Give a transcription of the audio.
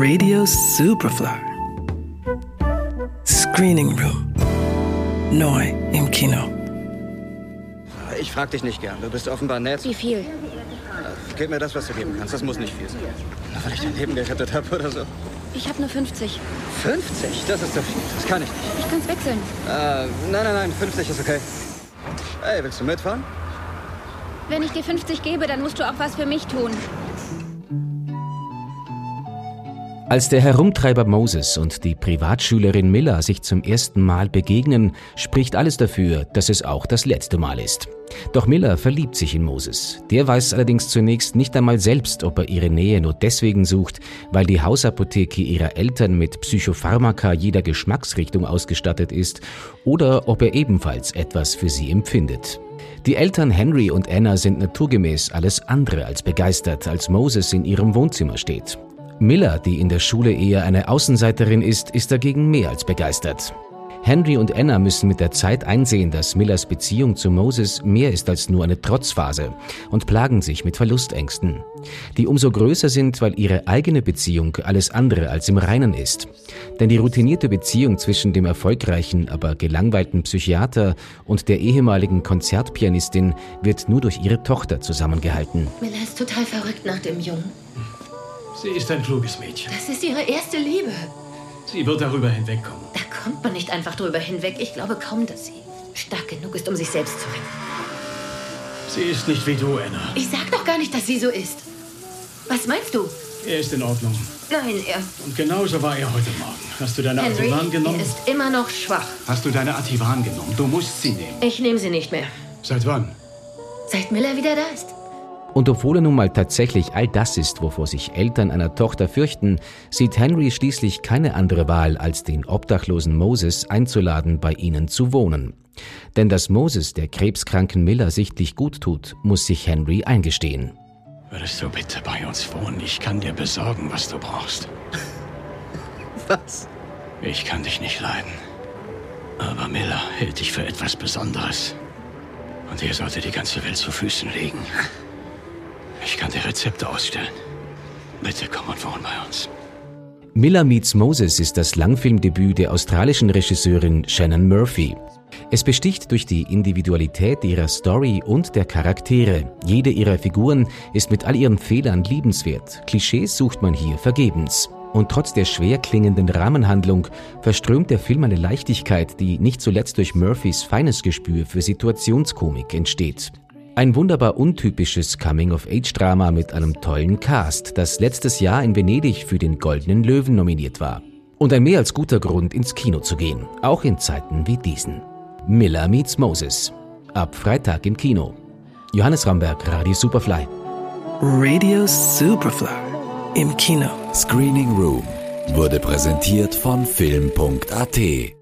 Radio Superfly. Screening Room. Neu im Kino. Ich frag dich nicht gern. Du bist offenbar nett. Wie viel? Gib mir das, was du geben kannst. Das muss nicht viel sein. Nur weil ich dein Leben gerettet habe oder so. Ich habe nur 50. 50? Das ist zu viel. Das kann ich nicht. Ich kann's wechseln. Äh, nein, nein, nein. 50 ist okay. Hey, willst du mitfahren? Wenn ich dir 50 gebe, dann musst du auch was für mich tun. Als der Herumtreiber Moses und die Privatschülerin Miller sich zum ersten Mal begegnen, spricht alles dafür, dass es auch das letzte Mal ist. Doch Miller verliebt sich in Moses. Der weiß allerdings zunächst nicht einmal selbst, ob er ihre Nähe nur deswegen sucht, weil die Hausapotheke ihrer Eltern mit Psychopharmaka jeder Geschmacksrichtung ausgestattet ist, oder ob er ebenfalls etwas für sie empfindet. Die Eltern Henry und Anna sind naturgemäß alles andere als begeistert, als Moses in ihrem Wohnzimmer steht. Miller, die in der Schule eher eine Außenseiterin ist, ist dagegen mehr als begeistert. Henry und Anna müssen mit der Zeit einsehen, dass Millers Beziehung zu Moses mehr ist als nur eine Trotzphase und plagen sich mit Verlustängsten, die umso größer sind, weil ihre eigene Beziehung alles andere als im Reinen ist. Denn die routinierte Beziehung zwischen dem erfolgreichen, aber gelangweilten Psychiater und der ehemaligen Konzertpianistin wird nur durch ihre Tochter zusammengehalten. Miller ist total verrückt nach dem Jungen. Sie ist ein kluges Mädchen. Das ist ihre erste Liebe. Sie wird darüber hinwegkommen. Da kommt man nicht einfach drüber hinweg. Ich glaube kaum, dass sie stark genug ist, um sich selbst zu retten. Sie ist nicht wie du, Anna. Ich sag doch gar nicht, dass sie so ist. Was meinst du? Er ist in Ordnung. Nein, er. Und genauso war er heute Morgen. Hast du deine Henry, Ativan genommen? er ist immer noch schwach. Hast du deine Ativan genommen? Du musst sie nehmen. Ich nehme sie nicht mehr. Seit wann? Seit Miller wieder da ist. Und obwohl er nun mal tatsächlich all das ist, wovor sich Eltern einer Tochter fürchten, sieht Henry schließlich keine andere Wahl, als den obdachlosen Moses einzuladen, bei ihnen zu wohnen. Denn dass Moses der krebskranken Miller sichtlich gut tut, muss sich Henry eingestehen. Würdest du bitte bei uns wohnen? Ich kann dir besorgen, was du brauchst. Was? Ich kann dich nicht leiden. Aber Miller hält dich für etwas Besonderes. Und ihr sollte die ganze Welt zu Füßen legen. Ich kann dir Rezepte ausstellen. Bitte komm und wohn bei uns. Miller Meets Moses ist das Langfilmdebüt der australischen Regisseurin Shannon Murphy. Es besticht durch die Individualität ihrer Story und der Charaktere. Jede ihrer Figuren ist mit all ihren Fehlern liebenswert. Klischees sucht man hier vergebens. Und trotz der schwer klingenden Rahmenhandlung verströmt der Film eine Leichtigkeit, die nicht zuletzt durch Murphys feines Gespür für Situationskomik entsteht. Ein wunderbar untypisches Coming-of-Age-Drama mit einem tollen Cast, das letztes Jahr in Venedig für den Goldenen Löwen nominiert war. Und ein mehr als guter Grund, ins Kino zu gehen, auch in Zeiten wie diesen. Miller meets Moses. Ab Freitag im Kino. Johannes Ramberg, Radio Superfly. Radio Superfly. Im Kino. Screening Room wurde präsentiert von Film.at.